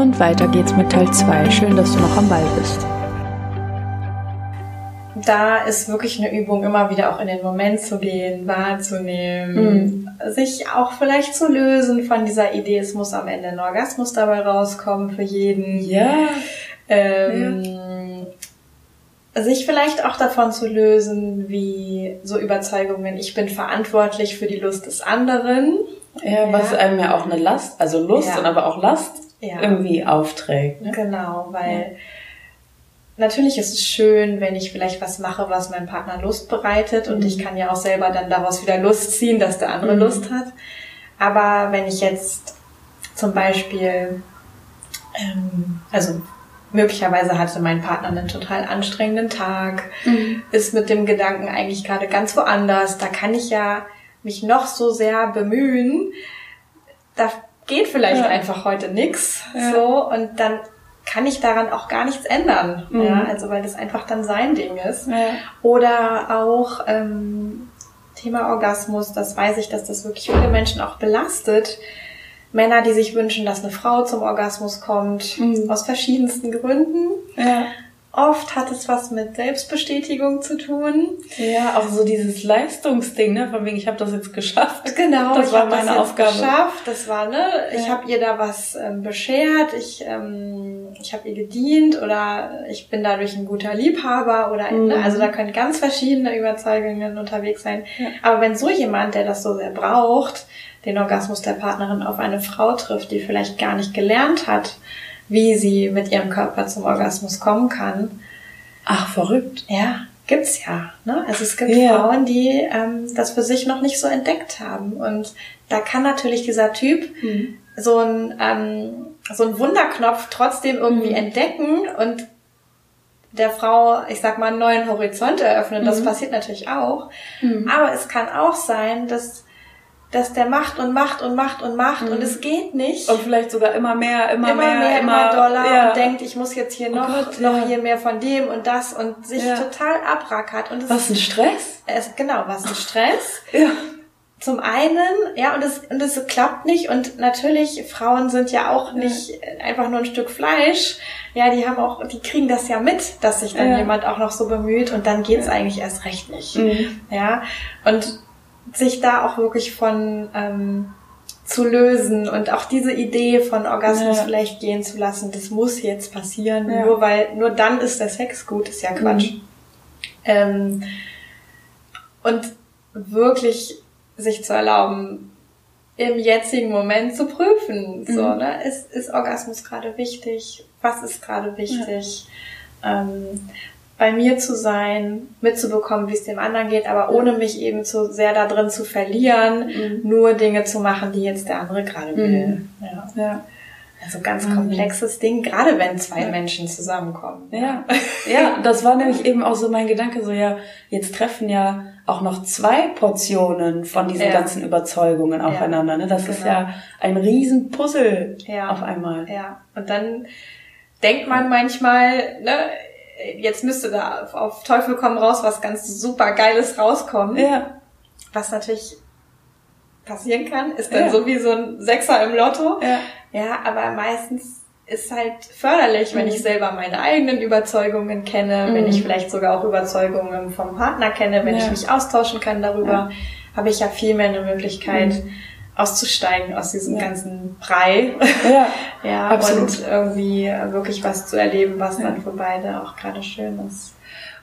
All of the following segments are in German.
Und weiter geht's mit Teil 2. Schön, dass du noch am Ball bist. Da ist wirklich eine Übung, immer wieder auch in den Moment zu gehen, wahrzunehmen, mhm. sich auch vielleicht zu lösen von dieser Idee, es muss am Ende ein Orgasmus dabei rauskommen für jeden. Ja. Ähm, ja. Sich vielleicht auch davon zu lösen, wie so Überzeugungen, ich bin verantwortlich für die Lust des anderen. Ja, was einem ja auch eine Last, also Lust ja. und aber auch Last ja. irgendwie aufträgt. Ne? Genau, weil natürlich ist es schön, wenn ich vielleicht was mache, was meinem Partner Lust bereitet und mhm. ich kann ja auch selber dann daraus wieder Lust ziehen, dass der andere mhm. Lust hat. Aber wenn ich jetzt zum Beispiel, ähm, also möglicherweise hatte mein Partner einen total anstrengenden Tag, mhm. ist mit dem Gedanken eigentlich gerade ganz woanders, da kann ich ja mich noch so sehr bemühen, da geht vielleicht ja. einfach heute nix, ja. so und dann kann ich daran auch gar nichts ändern, mhm. ja, also weil das einfach dann sein Ding ist. Ja. Oder auch ähm, Thema Orgasmus, das weiß ich, dass das wirklich viele Menschen auch belastet. Männer, die sich wünschen, dass eine Frau zum Orgasmus kommt, mhm. aus verschiedensten Gründen. Ja. Oft hat es was mit Selbstbestätigung zu tun. Ja, auch so dieses Leistungsding, ne? Von wegen, ich habe das jetzt geschafft. Genau, das war meine das Aufgabe. Geschafft. Das war, ne? Ich ja. habe ihr da was ähm, beschert, ich, ähm, ich habe ihr gedient oder ich bin dadurch ein guter Liebhaber oder mhm. ne? also da können ganz verschiedene Überzeugungen unterwegs sein. Ja. Aber wenn so jemand, der das so sehr braucht, den Orgasmus der Partnerin auf eine Frau trifft, die vielleicht gar nicht gelernt hat, wie sie mit ihrem Körper zum Orgasmus kommen kann. Ach, verrückt. Ja, gibt's ja. Ne? Also es gibt ja. Frauen, die ähm, das für sich noch nicht so entdeckt haben. Und da kann natürlich dieser Typ mhm. so ein ähm, so ein Wunderknopf trotzdem irgendwie mhm. entdecken und der Frau, ich sag mal, einen neuen Horizont eröffnen. Das mhm. passiert natürlich auch. Mhm. Aber es kann auch sein, dass dass der macht und macht und macht und macht mhm. und es geht nicht. Und vielleicht sogar immer mehr, immer, immer mehr, mehr, immer, Dollar ja. und denkt, ich muss jetzt hier oh noch, Gott, noch ja. hier mehr von dem und das und sich ja. total abrackert. Und was ein Stress? Es, genau, was ein Stress. ja. Zum einen, ja, und es, und es klappt nicht und natürlich, Frauen sind ja auch nicht einfach nur ein Stück Fleisch. Ja, die haben auch, die kriegen das ja mit, dass sich dann jemand auch noch so bemüht und dann geht's eigentlich erst recht nicht. Mhm. Ja, und sich da auch wirklich von ähm, zu lösen und auch diese Idee von Orgasmus ja. vielleicht gehen zu lassen, das muss jetzt passieren, ja. nur weil, nur dann ist der Sex gut, ist ja Quatsch. Mhm. Ähm, und wirklich sich zu erlauben, im jetzigen Moment zu prüfen, mhm. so, ne, ist, ist Orgasmus gerade wichtig? Was ist gerade wichtig? Ja. Ähm, bei mir zu sein, mitzubekommen, wie es dem anderen geht, aber ohne mich eben zu sehr da drin zu verlieren, mhm. nur Dinge zu machen, die jetzt der andere gerade will. Mhm. Ja. ja. Also ganz mhm. komplexes Ding, gerade wenn zwei ja. Menschen zusammenkommen. Ja. ja, das war nämlich eben auch so mein Gedanke, so ja, jetzt treffen ja auch noch zwei Portionen von diesen ja. ganzen Überzeugungen aufeinander. Ne? Das genau. ist ja ein riesen Puzzle ja. auf einmal. Ja, und dann denkt man manchmal, ne, jetzt müsste da auf Teufel komm raus was ganz super Geiles rauskommen. Ja. Was natürlich passieren kann, ist dann ja. so wie so ein Sechser im Lotto. Ja, ja aber meistens ist halt förderlich, wenn mhm. ich selber meine eigenen Überzeugungen kenne, mhm. wenn ich vielleicht sogar auch Überzeugungen vom Partner kenne, wenn ja. ich mich austauschen kann darüber, habe ich ja viel mehr eine Möglichkeit, mhm auszusteigen aus diesem ja. ganzen Brei. Ja, ja absolut. und irgendwie wirklich was zu erleben, was ja. dann für beide auch gerade schön ist.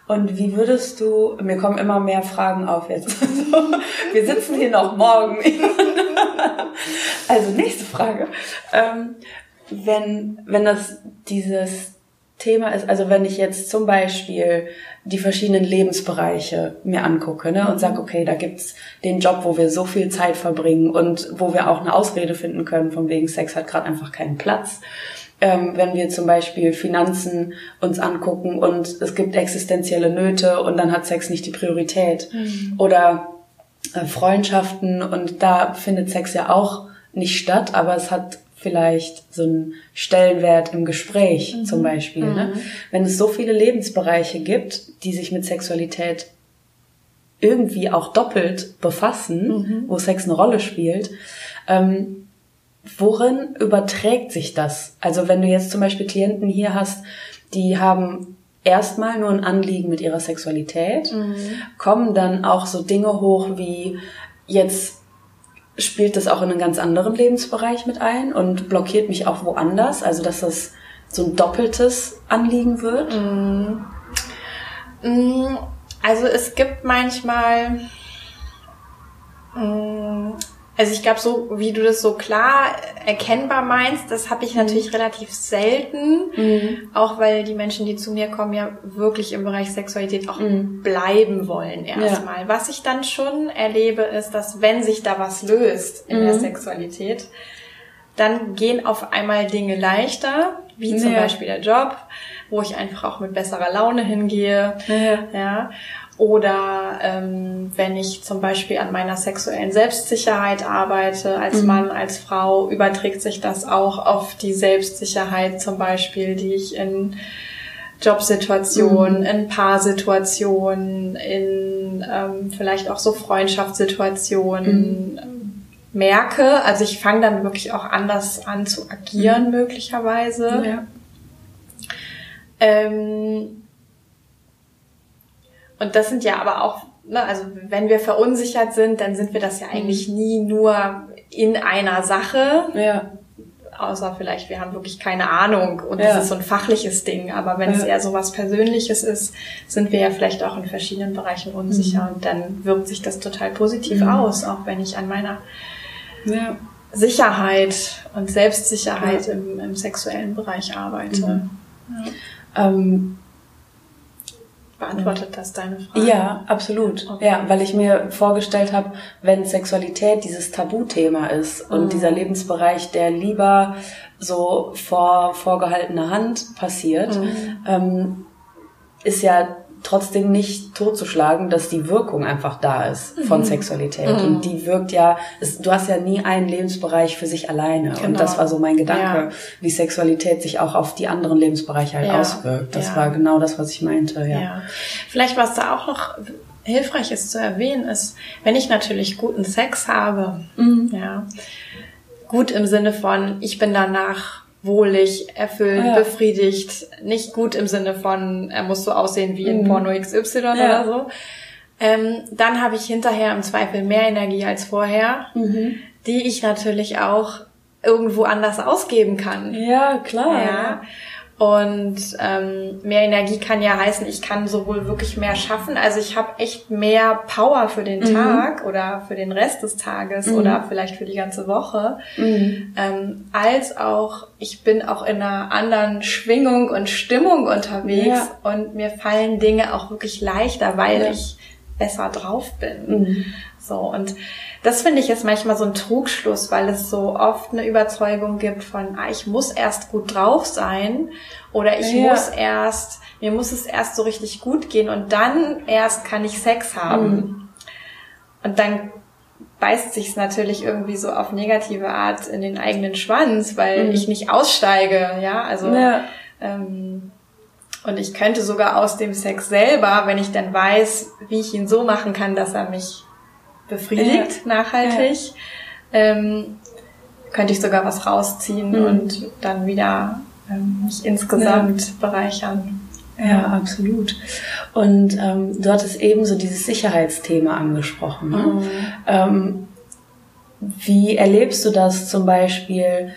Und wie würdest du, mir kommen immer mehr Fragen auf jetzt. wir sitzen hier noch morgen. also nächste Frage. Ähm, wenn, wenn das dieses Thema ist, also wenn ich jetzt zum Beispiel die verschiedenen Lebensbereiche mir angucke ne, und sage, okay, da gibt's den Job, wo wir so viel Zeit verbringen und wo wir auch eine Ausrede finden können, von wegen Sex hat gerade einfach keinen Platz. Ähm, wenn wir zum Beispiel Finanzen uns angucken und es gibt existenzielle Nöte und dann hat Sex nicht die Priorität. Mhm. Oder äh, Freundschaften und da findet Sex ja auch nicht statt, aber es hat vielleicht so einen Stellenwert im Gespräch mhm. zum Beispiel. Ne? Mhm. Ne? Wenn es so viele Lebensbereiche gibt, die sich mit Sexualität irgendwie auch doppelt befassen, mhm. wo Sex eine Rolle spielt, ähm, worin überträgt sich das? Also wenn du jetzt zum Beispiel Klienten hier hast, die haben erstmal nur ein Anliegen mit ihrer Sexualität, mhm. kommen dann auch so Dinge hoch wie jetzt spielt das auch in einen ganz anderen Lebensbereich mit ein und blockiert mich auch woanders, also dass das so ein doppeltes Anliegen wird. Mhm. mhm. Also es gibt manchmal mm, also ich glaube, so wie du das so klar erkennbar meinst, das habe ich mhm. natürlich relativ selten. Mhm. Auch weil die Menschen, die zu mir kommen, ja wirklich im Bereich Sexualität auch mhm. bleiben wollen erstmal. Ja. Was ich dann schon erlebe, ist, dass wenn sich da was löst in der mhm. Sexualität, dann gehen auf einmal Dinge leichter, wie zum ja. Beispiel der Job, wo ich einfach auch mit besserer Laune hingehe. Ja. ja. Oder ähm, wenn ich zum Beispiel an meiner sexuellen Selbstsicherheit arbeite, als mhm. Mann, als Frau, überträgt sich das auch auf die Selbstsicherheit zum Beispiel, die ich in Jobsituationen, mhm. in Paarsituationen, in ähm, vielleicht auch so Freundschaftssituationen mhm. merke. Also ich fange dann wirklich auch anders an zu agieren mhm. möglicherweise. Ja. Ähm, und das sind ja aber auch, ne, also wenn wir verunsichert sind, dann sind wir das ja eigentlich mhm. nie nur in einer Sache. Ja. Außer vielleicht, wir haben wirklich keine Ahnung und ja. das ist so ein fachliches Ding. Aber wenn ja. es eher so was Persönliches ist, sind wir ja vielleicht auch in verschiedenen Bereichen unsicher mhm. und dann wirkt sich das total positiv mhm. aus, auch wenn ich an meiner ja. Sicherheit und Selbstsicherheit im, im, sexuellen Bereich arbeite. Mhm. Ähm, Beantwortet das deine Frage? Ja, absolut. Okay. Ja, weil ich mir vorgestellt habe, wenn Sexualität dieses Tabuthema ist und mhm. dieser Lebensbereich, der lieber so vor vorgehaltener Hand passiert, mhm. ähm, ist ja trotzdem nicht totzuschlagen, dass die Wirkung einfach da ist von mhm. Sexualität. Mhm. Und die wirkt ja, es, du hast ja nie einen Lebensbereich für sich alleine. Genau. Und das war so mein Gedanke, ja. wie Sexualität sich auch auf die anderen Lebensbereiche halt ja. auswirkt. Das ja. war genau das, was ich meinte, ja. ja. Vielleicht was da auch noch hilfreich ist zu erwähnen, ist, wenn ich natürlich guten Sex habe, mhm. ja, gut im Sinne von, ich bin danach wohlig, erfüllt, ja. befriedigt, nicht gut im Sinne von, er muss so aussehen wie in mhm. Porno XY ja. oder so. Ähm, dann habe ich hinterher im Zweifel mehr Energie als vorher, mhm. die ich natürlich auch irgendwo anders ausgeben kann. Ja, klar. Ja. Und ähm, mehr Energie kann ja heißen, ich kann sowohl wirklich mehr schaffen, also ich habe echt mehr Power für den mhm. Tag oder für den Rest des Tages mhm. oder vielleicht für die ganze Woche, mhm. ähm, als auch ich bin auch in einer anderen Schwingung und Stimmung unterwegs ja. und mir fallen Dinge auch wirklich leichter, weil ja. ich besser drauf bin. So und das finde ich ist manchmal so ein Trugschluss, weil es so oft eine Überzeugung gibt von, ah, ich muss erst gut drauf sein oder ich ja. muss erst, mir muss es erst so richtig gut gehen und dann erst kann ich Sex haben. Mhm. Und dann beißt sich's natürlich irgendwie so auf negative Art in den eigenen Schwanz, weil mhm. ich nicht aussteige, ja, also ja. Ähm, und ich könnte sogar aus dem Sex selber, wenn ich dann weiß, wie ich ihn so machen kann, dass er mich befriedigt, ja. nachhaltig, ja. Ähm, könnte ich sogar was rausziehen mhm. und dann wieder ähm, mich insgesamt ja. bereichern. Ja, absolut. Und ähm, du hattest eben so dieses Sicherheitsthema angesprochen. Ne? Mhm. Ähm, wie erlebst du das zum Beispiel?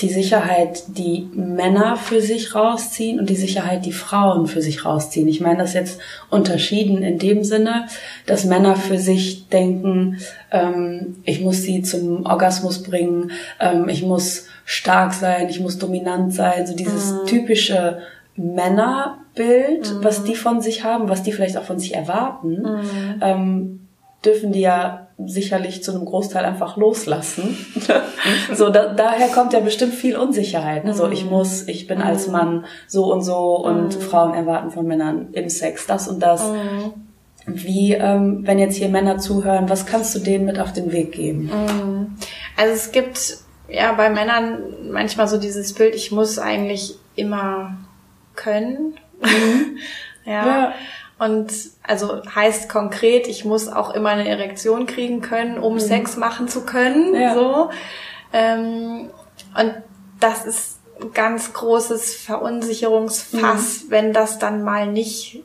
Die Sicherheit, die Männer für sich rausziehen und die Sicherheit, die Frauen für sich rausziehen. Ich meine das jetzt unterschieden in dem Sinne, dass Männer für sich denken, ähm, ich muss sie zum Orgasmus bringen, ähm, ich muss stark sein, ich muss dominant sein, so dieses mhm. typische Männerbild, mhm. was die von sich haben, was die vielleicht auch von sich erwarten, mhm. ähm, dürfen die ja sicherlich zu einem Großteil einfach loslassen. so, da, daher kommt ja bestimmt viel Unsicherheit. Ne? So, ich mhm. muss, ich bin als mhm. Mann so und so und mhm. Frauen erwarten von Männern im Sex das und das. Wie, ähm, wenn jetzt hier Männer zuhören, was kannst du denen mit auf den Weg geben? Also es gibt ja bei Männern manchmal so dieses Bild, ich muss eigentlich immer können. ja. ja. Und also heißt konkret, ich muss auch immer eine Erektion kriegen können, um mhm. Sex machen zu können. Ja. So. Ähm, und das ist ein ganz großes Verunsicherungsfass, mhm. wenn das dann mal nicht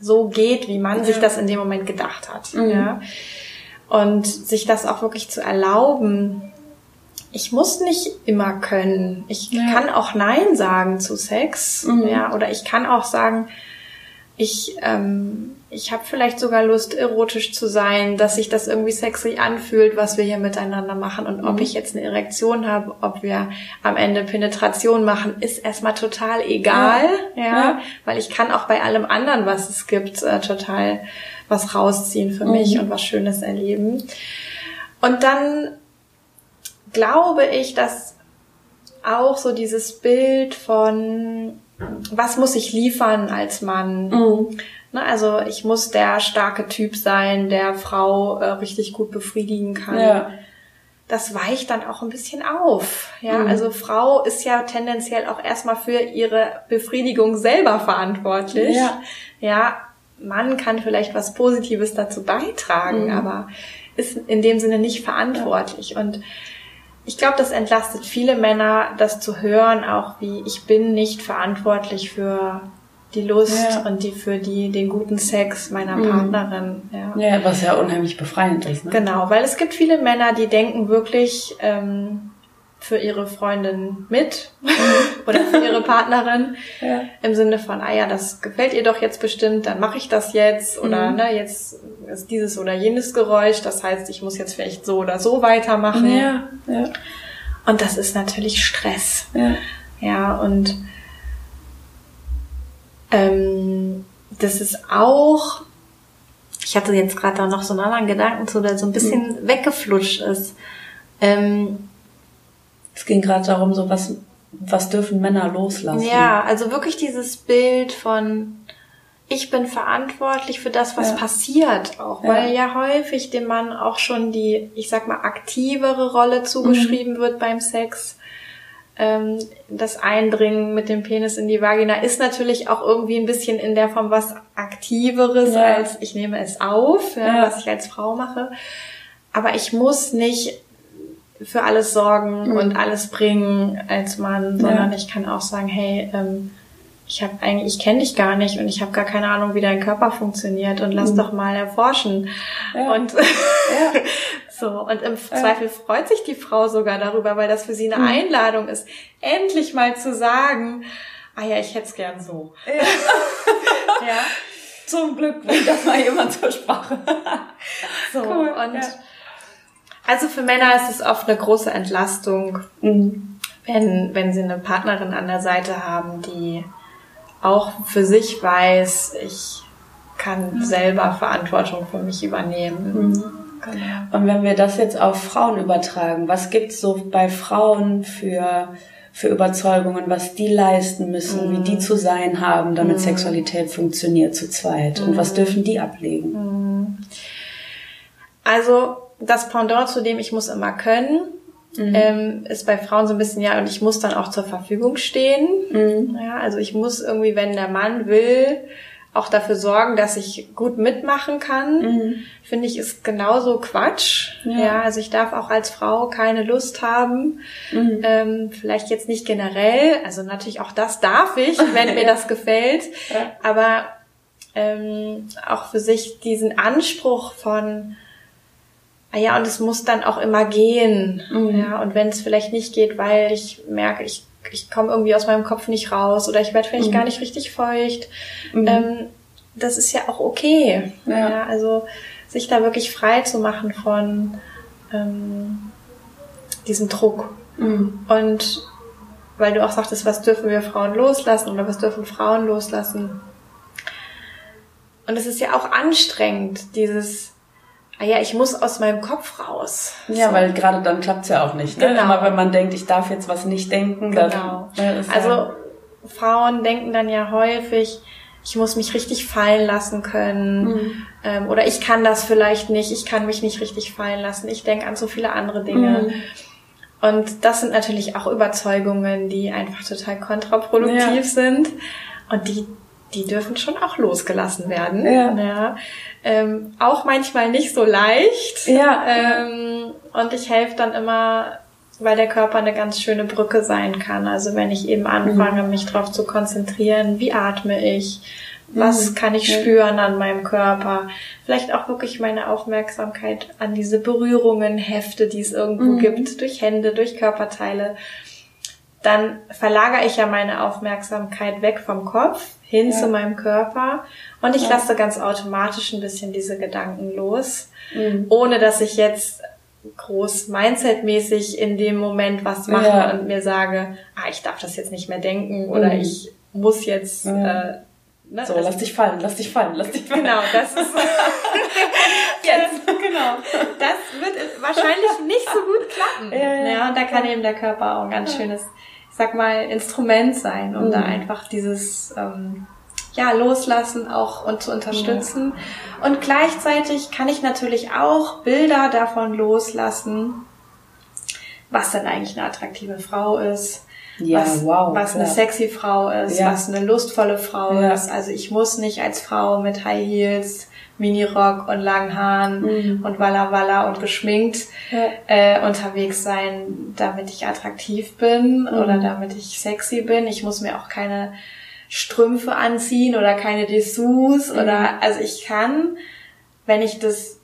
so geht, wie man ja. sich das in dem Moment gedacht hat. Mhm. Ja. Und sich das auch wirklich zu erlauben, ich muss nicht immer können. Ich ja. kann auch Nein sagen zu Sex. Mhm. Ja, oder ich kann auch sagen, ich, ähm, ich habe vielleicht sogar Lust, erotisch zu sein, dass sich das irgendwie sexy anfühlt, was wir hier miteinander machen. Und ob mhm. ich jetzt eine Erektion habe, ob wir am Ende Penetration machen, ist erstmal total egal. Ja, ja, ja. weil ich kann auch bei allem anderen, was es gibt, äh, total was rausziehen für mhm. mich und was Schönes erleben. Und dann glaube ich, dass auch so dieses Bild von, was muss ich liefern als Mann? Mhm. Ne, also ich muss der starke Typ sein, der Frau äh, richtig gut befriedigen kann. Ja. Das weicht dann auch ein bisschen auf. Ja, mhm. also Frau ist ja tendenziell auch erstmal für ihre Befriedigung selber verantwortlich. Ja. ja, Mann kann vielleicht was Positives dazu beitragen, mhm. aber ist in dem Sinne nicht verantwortlich. Ja. Und ich glaube, das entlastet viele Männer, das zu hören, auch wie ich bin nicht verantwortlich für die Lust ja. und die für die den guten Sex meiner mhm. Partnerin. Ja. ja, was ja unheimlich befreiend ist. Ne? Genau, weil es gibt viele Männer, die denken wirklich, ähm, für ihre Freundin mit oder für ihre Partnerin ja. im Sinne von, ah ja, das gefällt ihr doch jetzt bestimmt, dann mache ich das jetzt oder mhm. ne, jetzt ist dieses oder jenes Geräusch, das heißt, ich muss jetzt vielleicht so oder so weitermachen. Ja, ja. Und das ist natürlich Stress. Ja, ja und ähm, das ist auch, ich hatte jetzt gerade da noch so einen anderen Gedanken zu, der so ein bisschen mhm. weggeflutscht ist. Ähm, es ging gerade darum, so was, was dürfen Männer loslassen? Ja, also wirklich dieses Bild von, ich bin verantwortlich für das, was ja. passiert auch, weil ja. ja häufig dem Mann auch schon die, ich sag mal, aktivere Rolle zugeschrieben mhm. wird beim Sex. Ähm, das Eindringen mit dem Penis in die Vagina ist natürlich auch irgendwie ein bisschen in der Form was Aktiveres ja. als ich nehme es auf, was ich als Frau mache. Aber ich muss nicht für alles sorgen mhm. und alles bringen als Mann, sondern ja. ich kann auch sagen, hey, ähm, ich habe eigentlich, ich kenne dich gar nicht und ich habe gar keine Ahnung, wie dein Körper funktioniert und lass mhm. doch mal erforschen. Ja. Und ja. so und im Zweifel freut sich die Frau sogar darüber, weil das für sie eine mhm. Einladung ist, endlich mal zu sagen, ah ja, ich hätte es gern so. Ja. ja. Zum Glück bringt das mal jemand zur Sprache. so cool. und also für Männer ist es oft eine große Entlastung, mhm. wenn, wenn sie eine Partnerin an der Seite haben, die auch für sich weiß, ich kann mhm. selber Verantwortung für mich übernehmen. Mhm. Genau. Und wenn wir das jetzt auf Frauen übertragen, was gibt's so bei Frauen für, für Überzeugungen, was die leisten müssen, mhm. wie die zu sein haben, damit mhm. Sexualität funktioniert zu zweit? Und was mhm. dürfen die ablegen? Mhm. Also das Pendant zu dem, ich muss immer können, mhm. ähm, ist bei Frauen so ein bisschen, ja, und ich muss dann auch zur Verfügung stehen. Mhm. Ja, also ich muss irgendwie, wenn der Mann will, auch dafür sorgen, dass ich gut mitmachen kann, mhm. finde ich, ist genauso Quatsch. Ja. ja. also ich darf auch als Frau keine Lust haben. Mhm. Ähm, vielleicht jetzt nicht generell, also natürlich auch das darf ich, wenn mir das gefällt. Ja. Aber ähm, auch für sich diesen Anspruch von ah ja, und es muss dann auch immer gehen. Mhm. Ja, und wenn es vielleicht nicht geht, weil ich merke, ich, ich komme irgendwie aus meinem Kopf nicht raus oder ich werde vielleicht mhm. gar nicht richtig feucht, mhm. ähm, das ist ja auch okay. Ja. ja. also sich da wirklich frei zu machen von ähm, diesem Druck. Mhm. Und weil du auch sagtest, was dürfen wir Frauen loslassen oder was dürfen Frauen loslassen? Und es ist ja auch anstrengend, dieses ah ja, ich muss aus meinem Kopf raus. Ja, so. weil gerade dann klappt's ja auch nicht. Ne? Genau. Immer wenn man denkt, ich darf jetzt was nicht denken, genau. dann. Ja, also ja Frauen denken dann ja häufig, ich muss mich richtig fallen lassen können mhm. ähm, oder ich kann das vielleicht nicht, ich kann mich nicht richtig fallen lassen. Ich denke an so viele andere Dinge. Mhm. Und das sind natürlich auch Überzeugungen, die einfach total kontraproduktiv ja. sind und die die dürfen schon auch losgelassen werden. Ja. ja. Ähm, auch manchmal nicht so leicht. Ja. Ähm, und ich helfe dann immer weil der Körper eine ganz schöne Brücke sein kann. Also wenn ich eben anfange, mhm. mich darauf zu konzentrieren, wie atme ich, was mhm. kann ich spüren an meinem Körper, vielleicht auch wirklich meine Aufmerksamkeit an diese Berührungen hefte, die es irgendwo mhm. gibt, durch Hände, durch Körperteile, dann verlagere ich ja meine Aufmerksamkeit weg vom Kopf hin ja. zu meinem Körper und ich ja. lasse ganz automatisch ein bisschen diese Gedanken los, mhm. ohne dass ich jetzt groß mindsetmäßig in dem Moment was mache ja. und mir sage, ah, ich darf das jetzt nicht mehr denken oder mhm. ich muss jetzt äh, Ne? So, also, lass dich fallen, lass dich fallen, lass dich fallen. Genau, das ist jetzt. genau. Das wird wahrscheinlich nicht so gut klappen. Ja, ja, ja, und da kann eben der Körper auch ein ganz schönes, ich sag mal, Instrument sein, um mhm. da einfach dieses ähm, ja, loslassen auch und zu unterstützen. Ja. Und gleichzeitig kann ich natürlich auch Bilder davon loslassen, was denn eigentlich eine attraktive Frau ist, ja, was, wow, was eine sexy Frau ist, ja. was eine lustvolle Frau ist. Also ich muss nicht als Frau mit High Heels, Minirock und langen Haaren mhm. und Walla Walla und geschminkt ja. äh, unterwegs sein, damit ich attraktiv bin mhm. oder damit ich sexy bin. Ich muss mir auch keine Strümpfe anziehen oder keine Dessous mhm. oder also ich kann, wenn ich das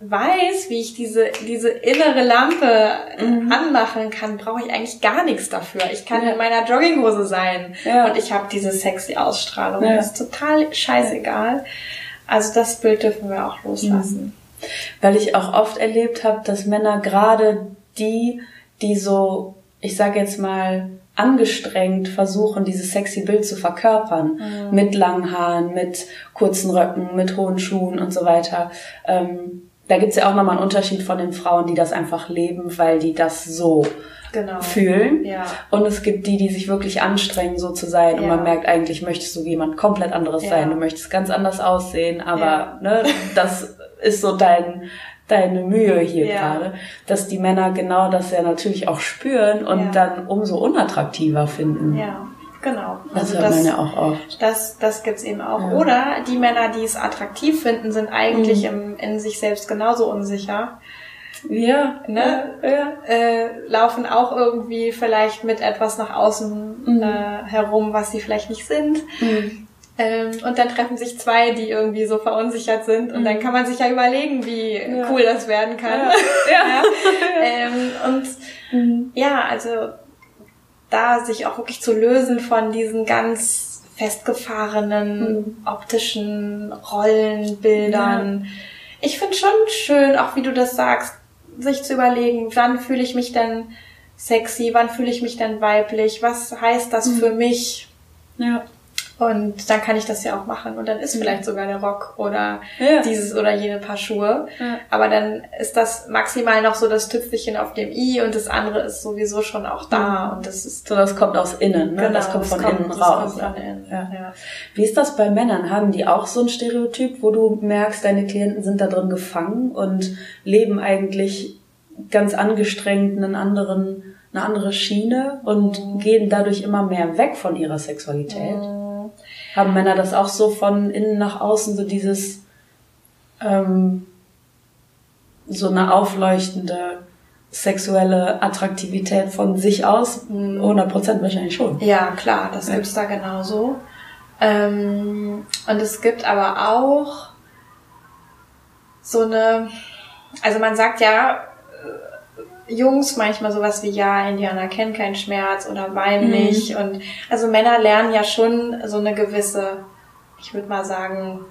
weiß, wie ich diese, diese innere Lampe mhm. anmachen kann, brauche ich eigentlich gar nichts dafür. Ich kann ja. in meiner Jogginghose sein ja. und ich habe diese sexy Ausstrahlung. Ja. Das ist total scheißegal. Also das Bild dürfen wir auch loslassen. Mhm. Weil ich auch oft erlebt habe, dass Männer gerade die, die so, ich sage jetzt mal, angestrengt versuchen, dieses sexy Bild zu verkörpern. Mhm. Mit langen Haaren, mit kurzen Röcken, mit hohen Schuhen und so weiter. Ähm, da gibt's ja auch nochmal einen Unterschied von den Frauen, die das einfach leben, weil die das so genau. fühlen. Ja. Und es gibt die, die sich wirklich anstrengen, so zu sein. Ja. Und man merkt, eigentlich möchtest du jemand komplett anderes ja. sein. Du möchtest ganz anders aussehen, aber ne, das ist so dein, deine Mühe hier gerade, dass die Männer genau das ja natürlich auch spüren und dann umso unattraktiver finden. Ja. Genau. Das also hört das, man ja auch oft. Das, das gibt's eben auch. Ja. Oder die Männer, die es attraktiv finden, sind eigentlich mhm. im, in sich selbst genauso unsicher. Ja, ne? Ja, ja. Äh, laufen auch irgendwie vielleicht mit etwas nach außen mhm. äh, herum, was sie vielleicht nicht sind. Mhm. Ähm, und dann treffen sich zwei, die irgendwie so verunsichert sind. Und dann mhm. kann man sich ja überlegen, wie ja. cool das werden kann. Ja. ähm, und mhm. ja, also da sich auch wirklich zu lösen von diesen ganz festgefahrenen mhm. optischen Rollenbildern. Ich finde schon schön, auch wie du das sagst, sich zu überlegen, wann fühle ich mich denn sexy, wann fühle ich mich denn weiblich, was heißt das mhm. für mich? Ja. Und dann kann ich das ja auch machen. Und dann ist mhm. vielleicht sogar der Rock oder ja. dieses oder jene Paar Schuhe. Ja. Aber dann ist das maximal noch so das Tüpfelchen auf dem i und das andere ist sowieso schon auch da. Mhm. Und das ist so, das kommt aus innen, ne? Genau, das kommt von kommt, innen raus. Von innen. Ja. Wie ist das bei Männern? Haben die auch so ein Stereotyp, wo du merkst, deine Klienten sind da drin gefangen und leben eigentlich ganz angestrengt einen anderen, eine andere Schiene und mhm. gehen dadurch immer mehr weg von ihrer Sexualität? Mhm haben Männer das auch so von innen nach außen, so dieses, ähm, so eine aufleuchtende sexuelle Attraktivität von sich aus? 100 Prozent wahrscheinlich schon. Ja, klar, das ja. gibt's da genauso. Ähm, und es gibt aber auch so eine, also man sagt ja, Jungs manchmal sowas wie, ja, Indianer kennen keinen Schmerz oder weinen mhm. nicht. Und also Männer lernen ja schon so eine gewisse, ich würde mal sagen,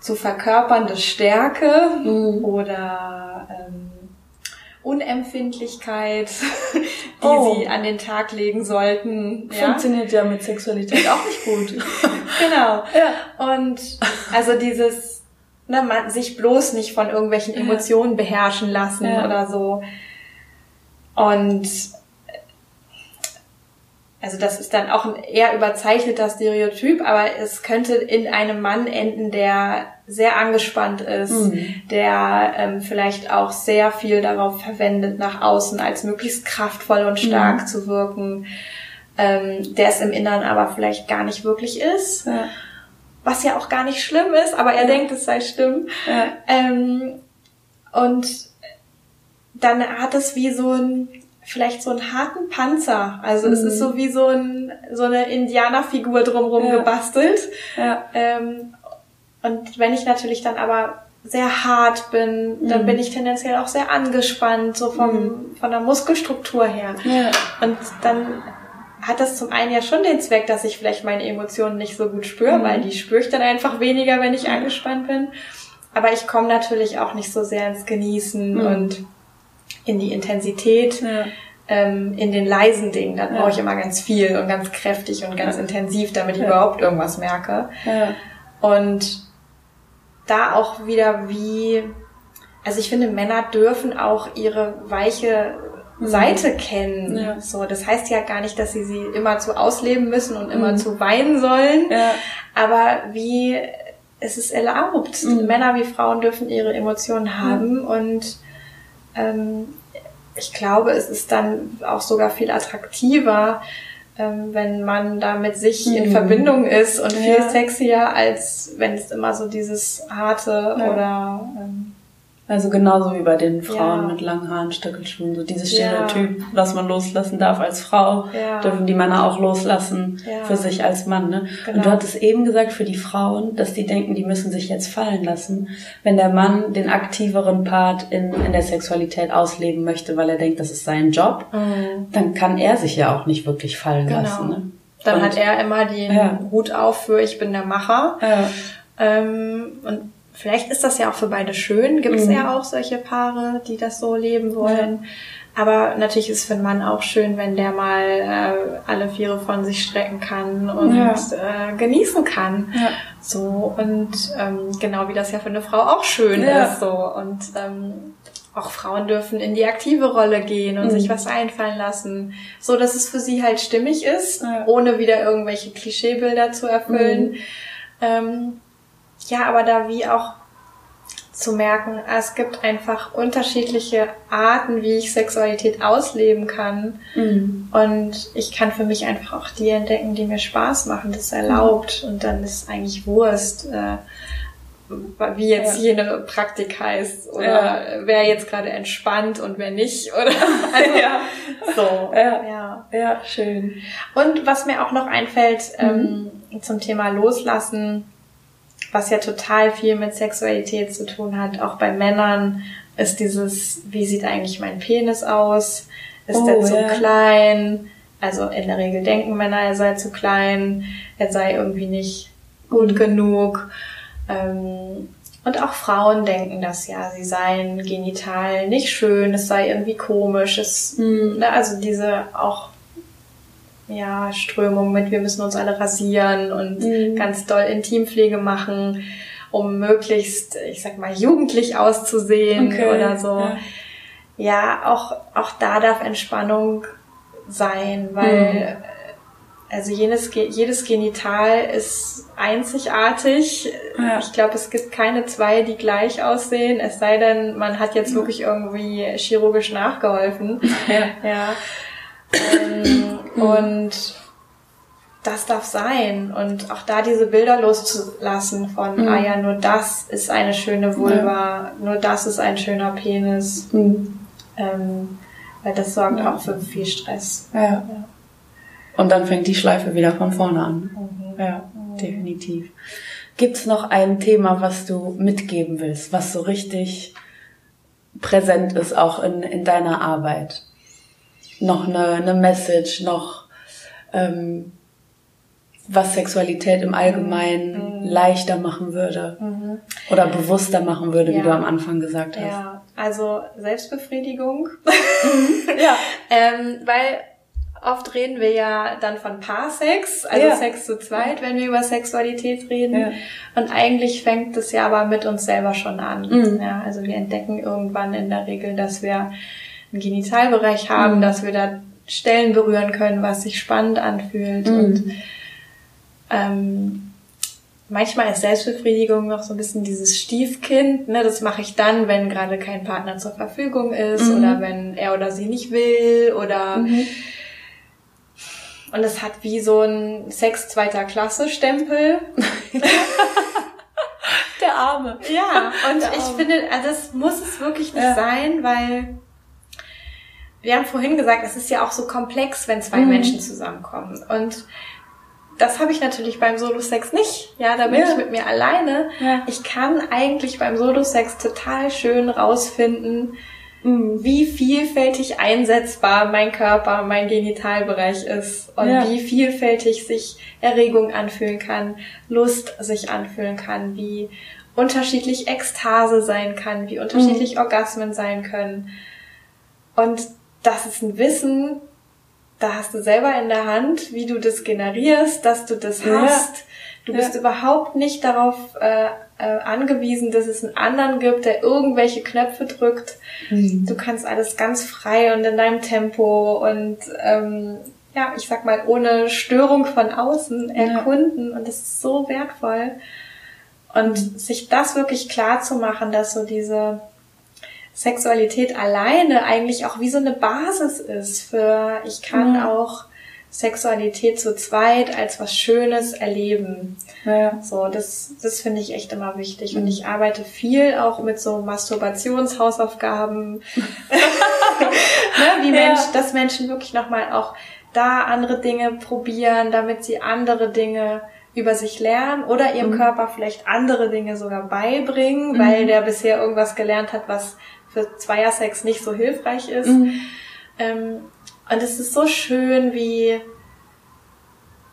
zu verkörpernde Stärke mhm. oder ähm, Unempfindlichkeit, die oh. sie an den Tag legen sollten. Funktioniert ja, ja mit Sexualität auch nicht gut. genau. Ja. Und also dieses, ne, man, sich bloß nicht von irgendwelchen Emotionen beherrschen lassen ja. oder so. Und also das ist dann auch ein eher überzeichneter Stereotyp, aber es könnte in einem Mann enden, der sehr angespannt ist, mhm. der ähm, vielleicht auch sehr viel darauf verwendet, nach außen als möglichst kraftvoll und stark mhm. zu wirken, ähm, der es im Inneren aber vielleicht gar nicht wirklich ist. Ja. Was ja auch gar nicht schlimm ist, aber er ja. denkt, es sei schlimm. Ja. Ähm, und dann hat es wie so ein vielleicht so einen harten Panzer. Also mhm. es ist so wie so, ein, so eine Indianerfigur drumherum ja. gebastelt. Ja. Ähm, und wenn ich natürlich dann aber sehr hart bin, dann mhm. bin ich tendenziell auch sehr angespannt, so vom, mhm. von der Muskelstruktur her. Ja. Und dann hat das zum einen ja schon den Zweck, dass ich vielleicht meine Emotionen nicht so gut spüre, mhm. weil die spüre ich dann einfach weniger, wenn ich angespannt bin. Aber ich komme natürlich auch nicht so sehr ins Genießen mhm. und in die Intensität. Ja. Ähm, in den leisen Dingen, da brauche ich immer ganz viel und ganz kräftig und ganz intensiv, damit ich überhaupt irgendwas merke. Und da auch wieder wie, also ich finde, Männer dürfen auch ihre weiche mhm. Seite kennen. Ja. So, das heißt ja gar nicht, dass sie sie immer zu ausleben müssen und immer mhm. zu weinen sollen. Ja. Aber wie es ist erlaubt. Mhm. Männer wie Frauen dürfen ihre Emotionen haben und ähm, ich glaube, es ist dann auch sogar viel attraktiver, ähm, wenn man da mit sich mhm. in Verbindung ist und viel ja. sexier, als wenn es immer so dieses harte ja. oder ähm, also genauso wie bei den Frauen ja. mit langen Haaren, Stöckelschuhen, so dieses Stereotyp, ja. was man loslassen darf als Frau, ja. dürfen die Männer auch loslassen für sich als Mann. Ne? Genau. Und du hattest eben gesagt für die Frauen, dass die denken, die müssen sich jetzt fallen lassen, wenn der Mann den aktiveren Part in, in der Sexualität ausleben möchte, weil er denkt, das ist sein Job, mhm. dann kann er sich ja auch nicht wirklich fallen genau. lassen. Ne? Dann und, hat er immer den Hut auf für ich bin der Macher. Ähm, und Vielleicht ist das ja auch für beide schön. Gibt es mhm. ja auch solche Paare, die das so leben wollen. Ja. Aber natürlich ist es für einen Mann auch schön, wenn der mal äh, alle Viere von sich strecken kann und ja. äh, genießen kann. Ja. So und ähm, genau wie das ja für eine Frau auch schön ist. So und ähm, auch Frauen dürfen in die aktive Rolle gehen und mhm. sich was einfallen lassen, so dass es für sie halt stimmig ist, ohne wieder irgendwelche Klischeebilder zu erfüllen. Mhm. Ähm, ja, aber da wie auch zu merken, es gibt einfach unterschiedliche Arten, wie ich Sexualität ausleben kann. Mhm. Und ich kann für mich einfach auch die entdecken, die mir Spaß machen, das erlaubt. Mhm. Und dann ist eigentlich Wurst, äh, wie jetzt ja. jene Praktik heißt oder ja. wer jetzt gerade entspannt und wer nicht oder also, ja. so ja. ja ja schön und was mir auch noch einfällt mhm. ähm, zum Thema Loslassen was ja total viel mit Sexualität zu tun hat, auch bei Männern, ist dieses, wie sieht eigentlich mein Penis aus? Ist oh, der zu ja. klein? Also in der Regel denken Männer, er sei zu klein, er sei irgendwie nicht gut mhm. genug. Ähm, und auch Frauen denken das ja, sie seien genital nicht schön, es sei irgendwie komisch, es, mhm. ne, also diese auch ja, Strömung mit, wir müssen uns alle rasieren und mhm. ganz doll Intimpflege machen, um möglichst, ich sag mal, jugendlich auszusehen okay. oder so. Ja. ja, auch, auch da darf Entspannung sein, weil mhm. also jedes, jedes Genital ist einzigartig. Ja. Ich glaube, es gibt keine zwei, die gleich aussehen, es sei denn, man hat jetzt wirklich irgendwie chirurgisch nachgeholfen. Ja. ja. Ähm, und das darf sein. Und auch da diese Bilder loszulassen von, mhm. ah ja, nur das ist eine schöne Vulva, ja. nur das ist ein schöner Penis. Mhm. Ähm, weil das sorgt auch für viel Stress. Ja. ja. Und dann fängt die Schleife wieder von vorne an. Mhm. Ja, definitiv. Gibt's noch ein Thema, was du mitgeben willst, was so richtig präsent ist, auch in, in deiner Arbeit? Noch eine, eine Message, noch ähm, was Sexualität im Allgemeinen mhm. leichter machen würde mhm. oder bewusster machen würde, ja. wie du am Anfang gesagt hast. Ja, also Selbstbefriedigung. Mhm. ja. ähm, weil oft reden wir ja dann von Paarsex, also ja. Sex zu zweit, wenn wir über Sexualität reden. Ja. Und eigentlich fängt es ja aber mit uns selber schon an. Mhm. Ja, also wir entdecken irgendwann in der Regel, dass wir einen Genitalbereich haben, mhm. dass wir da Stellen berühren können, was sich spannend anfühlt. Mhm. Und ähm, manchmal ist Selbstbefriedigung noch so ein bisschen dieses Stiefkind. Ne? Das mache ich dann, wenn gerade kein Partner zur Verfügung ist mhm. oder wenn er oder sie nicht will oder mhm. und es hat wie so ein Sex zweiter Klasse Stempel. Der Arme. Ja, und Der ich Arme. finde, also das muss es wirklich nicht ja. sein, weil wir haben vorhin gesagt, es ist ja auch so komplex, wenn zwei mhm. Menschen zusammenkommen. Und das habe ich natürlich beim Solo-Sex nicht. Ja, da bin ja. ich mit mir alleine. Ja. Ich kann eigentlich beim Solo-Sex total schön rausfinden, hm, wie vielfältig einsetzbar mein Körper, mein Genitalbereich ist und ja. wie vielfältig sich Erregung anfühlen kann, Lust sich anfühlen kann, wie unterschiedlich Ekstase sein kann, wie unterschiedlich mhm. Orgasmen sein können. Und das ist ein Wissen, da hast du selber in der Hand, wie du das generierst, dass du das ja. hast. Du bist ja. überhaupt nicht darauf äh, äh, angewiesen, dass es einen anderen gibt, der irgendwelche Knöpfe drückt. Mhm. Du kannst alles ganz frei und in deinem Tempo und ähm, ja, ich sag mal, ohne Störung von außen erkunden. Ja. Und das ist so wertvoll. Und sich das wirklich klar zu machen, dass so diese Sexualität alleine eigentlich auch wie so eine Basis ist für, ich kann mhm. auch Sexualität zu zweit als was Schönes erleben. Ja. So, das, das finde ich echt immer wichtig. Mhm. Und ich arbeite viel auch mit so Masturbationshausaufgaben. ne, wie ja. Mensch, dass Menschen wirklich nochmal auch da andere Dinge probieren, damit sie andere Dinge über sich lernen oder ihrem mhm. Körper vielleicht andere Dinge sogar beibringen, mhm. weil der bisher irgendwas gelernt hat, was für Zweiersex nicht so hilfreich ist. Mhm. Ähm, und es ist so schön, wie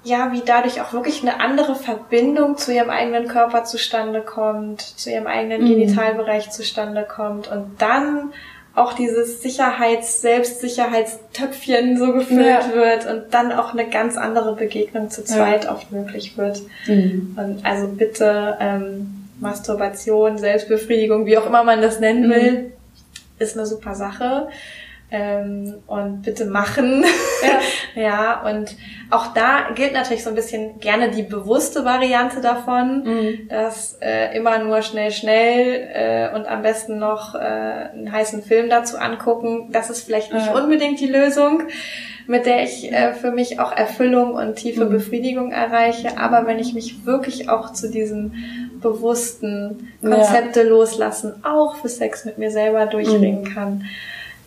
ja, wie dadurch auch wirklich eine andere Verbindung zu ihrem eigenen Körper zustande kommt, zu ihrem eigenen mhm. Genitalbereich zustande kommt und dann auch dieses Sicherheits-, Selbstsicherheitstöpfchen so gefüllt ja. wird und dann auch eine ganz andere Begegnung zu zweit ja. oft möglich wird. Mhm. Und also bitte ähm, Masturbation, Selbstbefriedigung, wie auch immer man das nennen will, mhm ist eine super Sache. Ähm, und bitte machen. Ja. ja, und auch da gilt natürlich so ein bisschen gerne die bewusste Variante davon, mhm. dass äh, immer nur schnell, schnell äh, und am besten noch äh, einen heißen Film dazu angucken. Das ist vielleicht nicht ja. unbedingt die Lösung, mit der ich äh, für mich auch Erfüllung und tiefe mhm. Befriedigung erreiche. Aber wenn ich mich wirklich auch zu diesen bewussten Konzepte ja. loslassen, auch für Sex mit mir selber durchringen mhm. kann,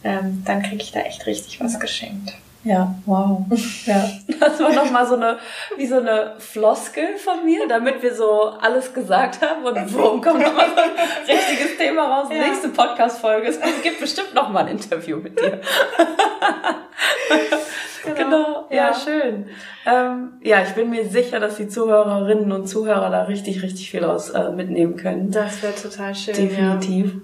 ähm, dann kriege ich da echt richtig was geschenkt. Ja, wow. Ja, das war nochmal so eine, wie so eine Floskel von mir, damit wir so alles gesagt haben und wo kommt nochmal so ein richtiges Thema raus. Ja. Nächste Podcast-Folge. Es gibt bestimmt nochmal ein Interview mit dir. genau. genau. Ja, ja, schön. Ähm, ja, ich bin mir sicher, dass die Zuhörerinnen und Zuhörer da richtig, richtig viel aus äh, mitnehmen können. Das wäre total schön. Definitiv.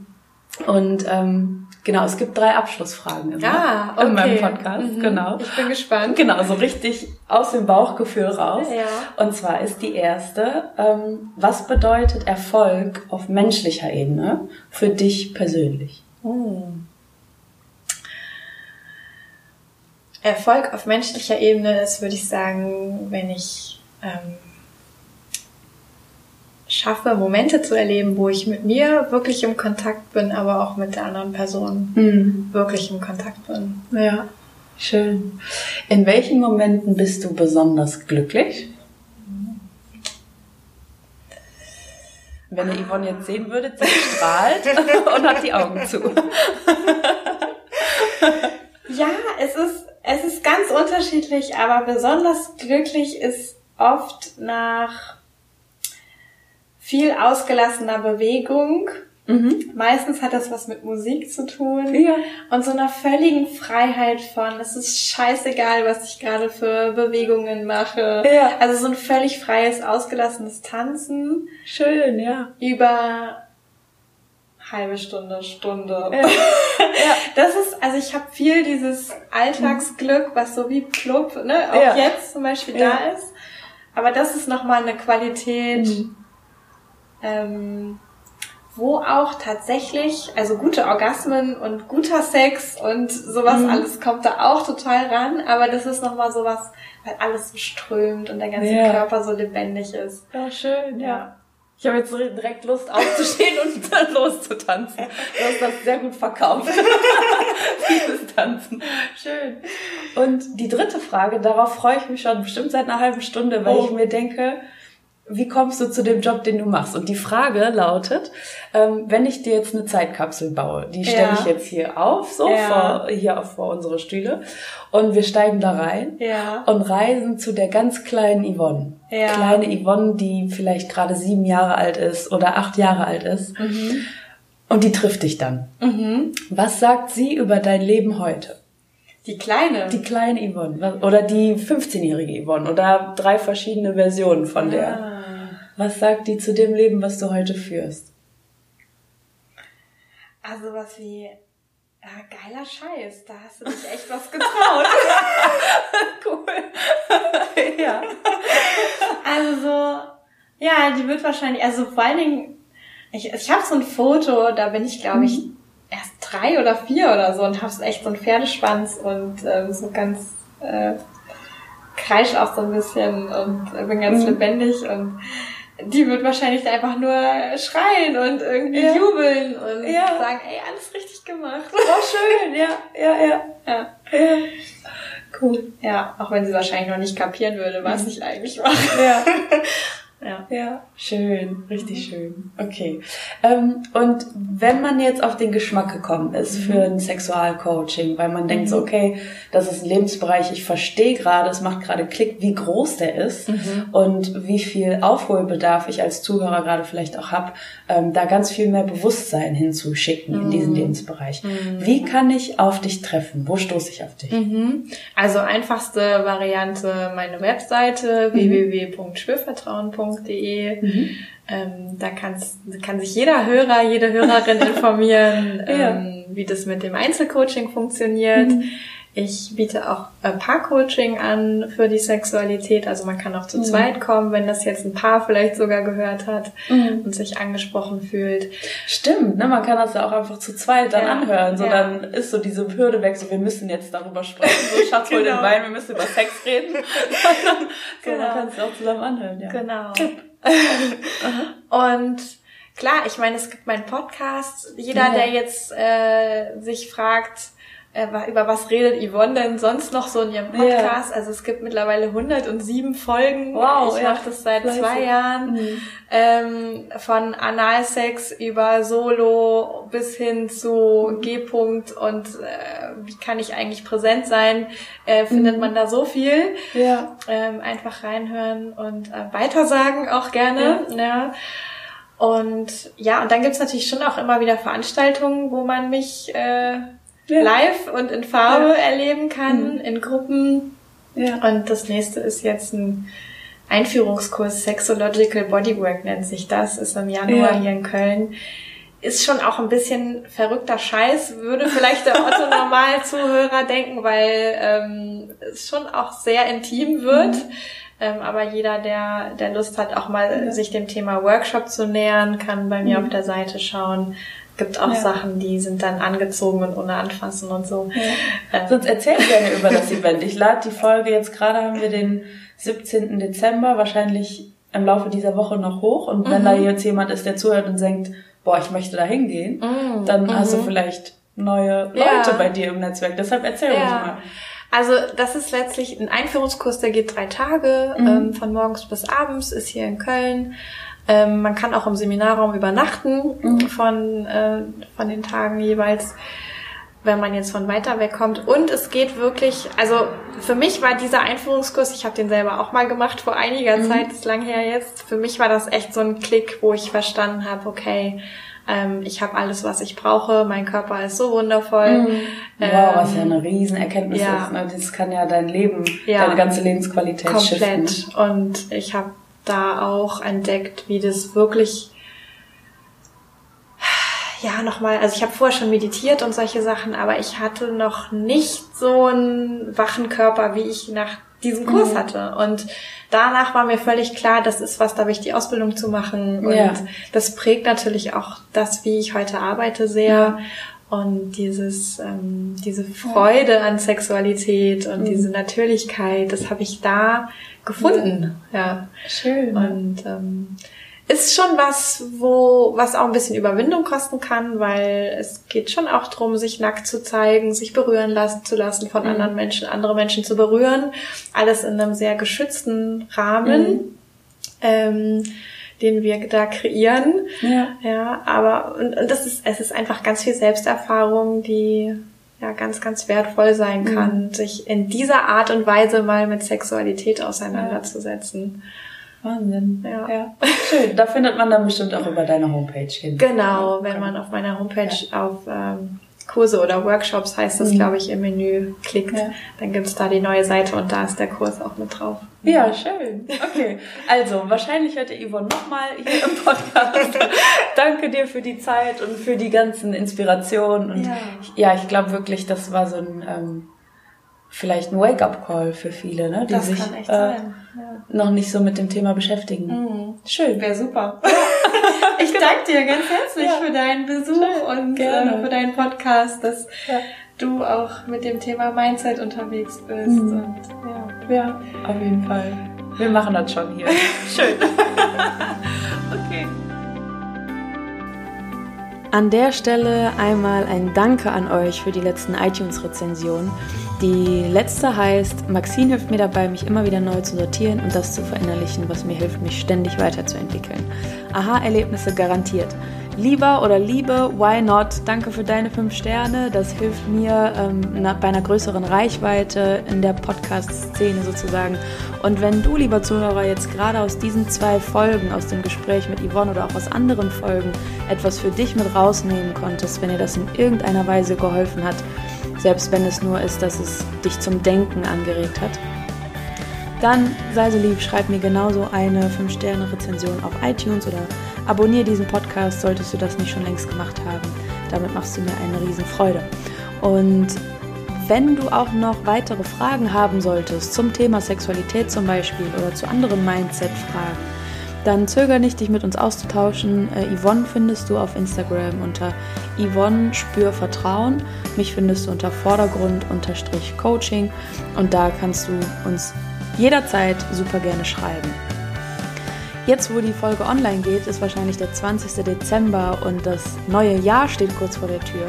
Ja. Und ähm, genau, es gibt drei Abschlussfragen immer ah, okay. in meinem Podcast. Mhm. Genau. Ich bin gespannt. Genau, so richtig aus dem Bauchgefühl raus. Ja. Und zwar ist die erste, ähm, was bedeutet Erfolg auf menschlicher Ebene für dich persönlich? Oh. Erfolg auf menschlicher Ebene ist, würde ich sagen, wenn ich ähm, schaffe, Momente zu erleben, wo ich mit mir wirklich im Kontakt bin, aber auch mit der anderen Person mhm. wirklich im Kontakt bin. Ja, schön. In welchen Momenten bist du besonders glücklich? Wenn ihr Yvonne jetzt sehen würdet, sie strahlt und hat die Augen zu. ja, es ist es ist ganz unterschiedlich, aber besonders glücklich ist oft nach viel ausgelassener Bewegung. Mhm. Meistens hat das was mit Musik zu tun ja. und so einer völligen Freiheit von, es ist scheißegal, was ich gerade für Bewegungen mache. Ja. Also so ein völlig freies, ausgelassenes Tanzen. Schön, ja. Über halbe Stunde, Stunde. Ja. ja. Das ist, also ich habe viel dieses Alltagsglück, was so wie Club, ne, auch ja. jetzt zum Beispiel da ist. Aber das ist nochmal eine Qualität, mhm. Ähm, wo auch tatsächlich, also gute Orgasmen und guter Sex und sowas mhm. alles kommt da auch total ran, aber das ist nochmal sowas, weil alles so strömt und der ganze Körper so lebendig ist. Ja, schön, ja. Ich habe jetzt direkt Lust aufzustehen und dann loszutanzen. Du hast das sehr gut verkauft. Dieses Tanzen. Schön. Und die dritte Frage, darauf freue ich mich schon bestimmt seit einer halben Stunde, weil oh. ich mir denke, wie kommst du zu dem Job, den du machst? Und die Frage lautet, ähm, wenn ich dir jetzt eine Zeitkapsel baue, die stelle ja. ich jetzt hier auf, so ja. vor, hier auf, vor unsere Stühle, und wir steigen da rein ja. und reisen zu der ganz kleinen Yvonne. Kleine Yvonne, die vielleicht gerade sieben Jahre alt ist oder acht Jahre alt ist. Mhm. Und die trifft dich dann. Mhm. Was sagt sie über dein Leben heute? Die kleine. Die kleine Yvonne. Oder die 15-jährige Yvonne. Oder drei verschiedene Versionen von der. Ah. Was sagt die zu dem Leben, was du heute führst? Also was wie, ja, geiler Scheiß, da hast du dich echt was getraut. cool. ja. Also so, ja, die wird wahrscheinlich, also vor allen Dingen, ich, ich habe so ein Foto, da bin ich, glaube ich, mhm. erst drei oder vier oder so und habe echt so einen Pferdeschwanz und ähm, so ganz äh, kreisch auch so ein bisschen und bin ganz mhm. lebendig und die wird wahrscheinlich einfach nur schreien und irgendwie ja. jubeln und ja. sagen, ey, alles richtig gemacht. Oh, schön, ja, ja, ja. ja. ja. Cool. Ja, auch wenn sie wahrscheinlich noch nicht kapieren würde, was mhm. ich eigentlich mache. Ja. Ja. ja, schön, richtig schön. Okay. Ähm, und wenn man jetzt auf den Geschmack gekommen ist für mhm. ein Sexualcoaching, weil man denkt so, mhm. okay, das ist ein Lebensbereich, ich verstehe gerade, es macht gerade Klick, wie groß der ist mhm. und wie viel Aufholbedarf ich als Zuhörer gerade vielleicht auch habe, ähm, da ganz viel mehr Bewusstsein hinzuschicken in diesen mhm. Lebensbereich. Mhm. Wie kann ich auf dich treffen? Wo stoße ich auf dich? Mhm. Also einfachste Variante meine Webseite www.schwörvertrauen.com www.wildwasser.de. Mhm. Ähm, da kann's, kann sich jeder Hörer, jede Hörerin informieren, ja. ähm, wie das mit dem Einzelcoaching funktioniert. Mhm. Ich biete auch Paar-Coaching an für die Sexualität. Also man kann auch zu mhm. zweit kommen, wenn das jetzt ein Paar vielleicht sogar gehört hat mhm. und sich angesprochen fühlt. Stimmt, ne? Man kann das ja auch einfach zu zweit dann ja. anhören. So ja. dann ist so diese Hürde weg, so wir müssen jetzt darüber sprechen. So Schatz, genau. hol den genau. Wein, wir müssen über Sex reden. so, genau. dann kannst du auch zusammen anhören, ja. Genau. und klar, ich meine, es gibt meinen Podcast. Jeder, ja. der jetzt äh, sich fragt, äh, über was redet Yvonne denn sonst noch so in ihrem Podcast? Ja. Also es gibt mittlerweile 107 Folgen. Wow, ich ja. mache das seit Fleißig. zwei Jahren. Mhm. Ähm, von Analsex über Solo bis hin zu mhm. G-Punkt und äh, wie kann ich eigentlich präsent sein, äh, findet mhm. man da so viel. Ja. Ähm, einfach reinhören und äh, weitersagen auch gerne. Ja. ja. Und ja, und dann gibt's natürlich schon auch immer wieder Veranstaltungen, wo man mich äh, ja. live und in Farbe ja. erleben kann, mhm. in Gruppen. Ja. Und das nächste ist jetzt ein Einführungskurs Sexological Bodywork nennt sich das, ist im Januar hier in Köln. Ist schon auch ein bisschen verrückter Scheiß, würde vielleicht der Otto Normal-Zuhörer denken, weil ähm, es schon auch sehr intim wird. Mhm. Ähm, aber jeder, der, der Lust hat, auch mal sich dem Thema Workshop zu nähern, kann bei mir mhm. auf der Seite schauen gibt auch ja. Sachen, die sind dann angezogen und ohne Anfassen und so. Ja. Äh. Sonst erzähl gerne über das Event. Ich lade die Folge jetzt gerade, haben wir den 17. Dezember, wahrscheinlich im Laufe dieser Woche noch hoch. Und wenn mhm. da jetzt jemand ist, der zuhört und denkt, boah, ich möchte da hingehen, mhm. dann mhm. hast du vielleicht neue Leute ja. bei dir im Netzwerk. Deshalb erzähl uns mal. Also das ist letztlich ein Einführungskurs, der geht drei Tage, mhm. ähm, von morgens bis abends, ist hier in Köln. Ähm, man kann auch im Seminarraum übernachten mhm. von, äh, von den Tagen jeweils, wenn man jetzt von weiter weg kommt. Und es geht wirklich, also für mich war dieser Einführungskurs, ich habe den selber auch mal gemacht vor einiger mhm. Zeit, ist lang her jetzt. Für mich war das echt so ein Klick, wo ich verstanden habe, okay, ähm, ich habe alles, was ich brauche, mein Körper ist so wundervoll. Mhm. Wow, ähm, was ja eine Riesenerkenntnis ja. ist. Ne? Das kann ja dein Leben, ja, deine ganze Lebensqualität komplett. Shiften. Und ich habe da auch entdeckt, wie das wirklich ja nochmal, also ich habe vorher schon meditiert und solche Sachen, aber ich hatte noch nicht so einen wachen Körper, wie ich nach diesem Kurs mhm. hatte. Und danach war mir völlig klar, das ist was, da habe ich die Ausbildung zu machen. Und ja. das prägt natürlich auch das, wie ich heute arbeite, sehr. Und dieses, ähm, diese Freude an Sexualität und mhm. diese Natürlichkeit, das habe ich da gefunden. Ja. ja. Schön. Und ähm, ist schon was, wo was auch ein bisschen Überwindung kosten kann, weil es geht schon auch drum, sich nackt zu zeigen, sich berühren lassen zu lassen von mhm. anderen Menschen, andere Menschen zu berühren, alles in einem sehr geschützten Rahmen. Mhm. ähm, den wir da kreieren. Ja. Ja, aber und, und das ist, es ist einfach ganz viel Selbsterfahrung, die ja ganz, ganz wertvoll sein mhm. kann, mhm. sich in dieser Art und Weise mal mit Sexualität auseinanderzusetzen. Wahnsinn. Ja. ja. Schön. Da findet man dann bestimmt auch über deine Homepage hin. Genau, wenn man auf meiner Homepage ja. auf ähm, Kurse oder Workshops heißt das, mhm. glaube ich, im Menü klickt, ja. dann gibt's da die neue Seite und da ist der Kurs auch mit drauf. Ja, schön. Okay. Also, wahrscheinlich hört ihr Yvonne nochmal hier im Podcast. Danke dir für die Zeit und für die ganzen Inspirationen. Und ja, ja ich glaube wirklich, das war so ein ähm, vielleicht ein Wake-up-Call für viele, ne? die das sich äh, ja. noch nicht so mit dem Thema beschäftigen. Mhm. Schön. Wäre super. ich danke dir ganz herzlich ja. für deinen Besuch Schön. und äh, für deinen Podcast, dass ja. du auch mit dem Thema Mindset unterwegs bist. Mhm. Und, ja. ja, auf jeden Fall. Wir machen das schon hier. Schön. okay. An der Stelle einmal ein Danke an euch für die letzten iTunes-Rezensionen. Die letzte heißt, Maxine hilft mir dabei, mich immer wieder neu zu sortieren und das zu verinnerlichen, was mir hilft, mich ständig weiterzuentwickeln. Aha-Erlebnisse garantiert. Lieber oder Liebe, why not? Danke für deine fünf Sterne. Das hilft mir ähm, bei einer größeren Reichweite in der Podcast-Szene sozusagen. Und wenn du, lieber Zuhörer, jetzt gerade aus diesen zwei Folgen, aus dem Gespräch mit Yvonne oder auch aus anderen Folgen, etwas für dich mit rausnehmen konntest, wenn dir das in irgendeiner Weise geholfen hat, selbst wenn es nur ist, dass es dich zum Denken angeregt hat, dann sei so lieb, schreib mir genauso eine 5-Sterne-Rezension auf iTunes oder abonniere diesen Podcast, solltest du das nicht schon längst gemacht haben. Damit machst du mir eine Riesenfreude. Und wenn du auch noch weitere Fragen haben solltest zum Thema Sexualität zum Beispiel oder zu anderen Mindset-Fragen, dann zöger nicht, dich mit uns auszutauschen. Äh, Yvonne findest du auf Instagram unter Yvonne Spür Vertrauen. Mich findest du unter Vordergrund unterstrich Coaching und da kannst du uns jederzeit super gerne schreiben. Jetzt, wo die Folge online geht, ist wahrscheinlich der 20. Dezember und das neue Jahr steht kurz vor der Tür.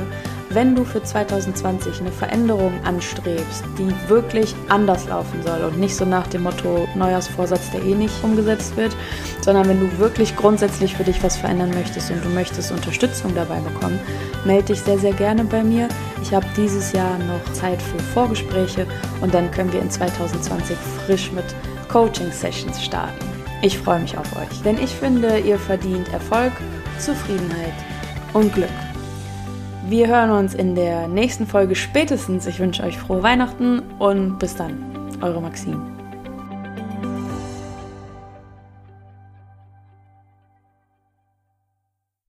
Wenn du für 2020 eine Veränderung anstrebst, die wirklich anders laufen soll und nicht so nach dem Motto Neujahrsvorsatz, der eh nicht umgesetzt wird, sondern wenn du wirklich grundsätzlich für dich was verändern möchtest und du möchtest Unterstützung dabei bekommen, melde dich sehr, sehr gerne bei mir. Ich habe dieses Jahr noch Zeit für Vorgespräche und dann können wir in 2020 frisch mit Coaching-Sessions starten. Ich freue mich auf euch, denn ich finde, ihr verdient Erfolg, Zufriedenheit und Glück. Wir hören uns in der nächsten Folge spätestens. Ich wünsche euch frohe Weihnachten und bis dann. Eure Maxine.